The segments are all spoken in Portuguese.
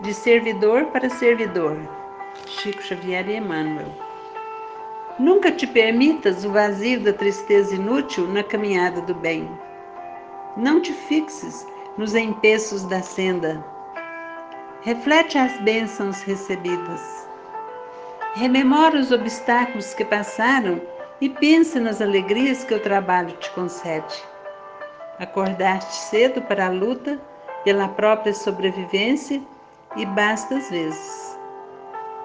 de servidor para servidor. Chico Xavier e Emmanuel. Nunca te permitas o vazio da tristeza inútil na caminhada do bem. Não te fixes nos empeços da senda. Reflete as bênçãos recebidas. Rememora os obstáculos que passaram e pensa nas alegrias que o trabalho te concede. Acordaste cedo para a luta pela própria sobrevivência e basta às vezes.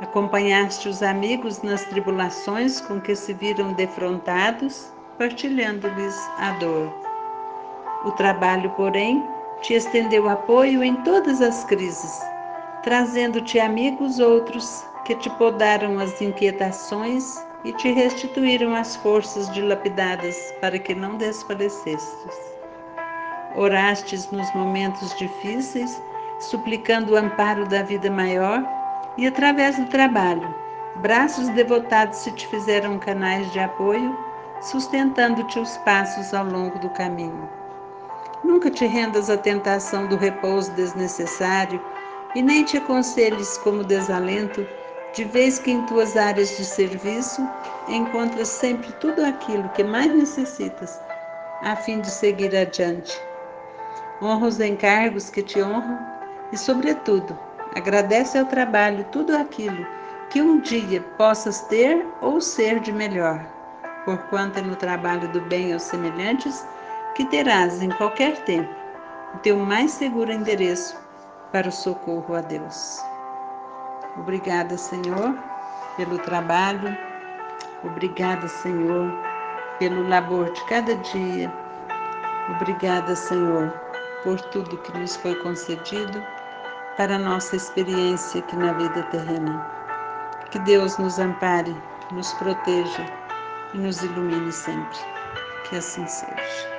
Acompanhaste os amigos nas tribulações com que se viram defrontados, partilhando-lhes a dor. O trabalho, porém, te estendeu apoio em todas as crises, trazendo-te amigos outros que te podaram as inquietações e te restituíram as forças dilapidadas para que não desfalecestes. Orastes nos momentos difíceis, suplicando o amparo da vida maior, e através do trabalho, braços devotados se te fizeram canais de apoio, sustentando-te os passos ao longo do caminho. Nunca te rendas à tentação do repouso desnecessário e nem te aconselhes como desalento, de vez que em tuas áreas de serviço encontras sempre tudo aquilo que mais necessitas, a fim de seguir adiante. Honra os encargos que te honram e, sobretudo, agradece ao trabalho tudo aquilo que um dia possas ter ou ser de melhor, porquanto é no trabalho do bem aos semelhantes que terás em qualquer tempo o teu mais seguro endereço para o socorro a Deus. Obrigada, Senhor, pelo trabalho, obrigada, Senhor, pelo labor de cada dia. Obrigada, Senhor, por tudo que nos foi concedido para a nossa experiência aqui na vida terrena. Que Deus nos ampare, nos proteja e nos ilumine sempre. Que assim seja.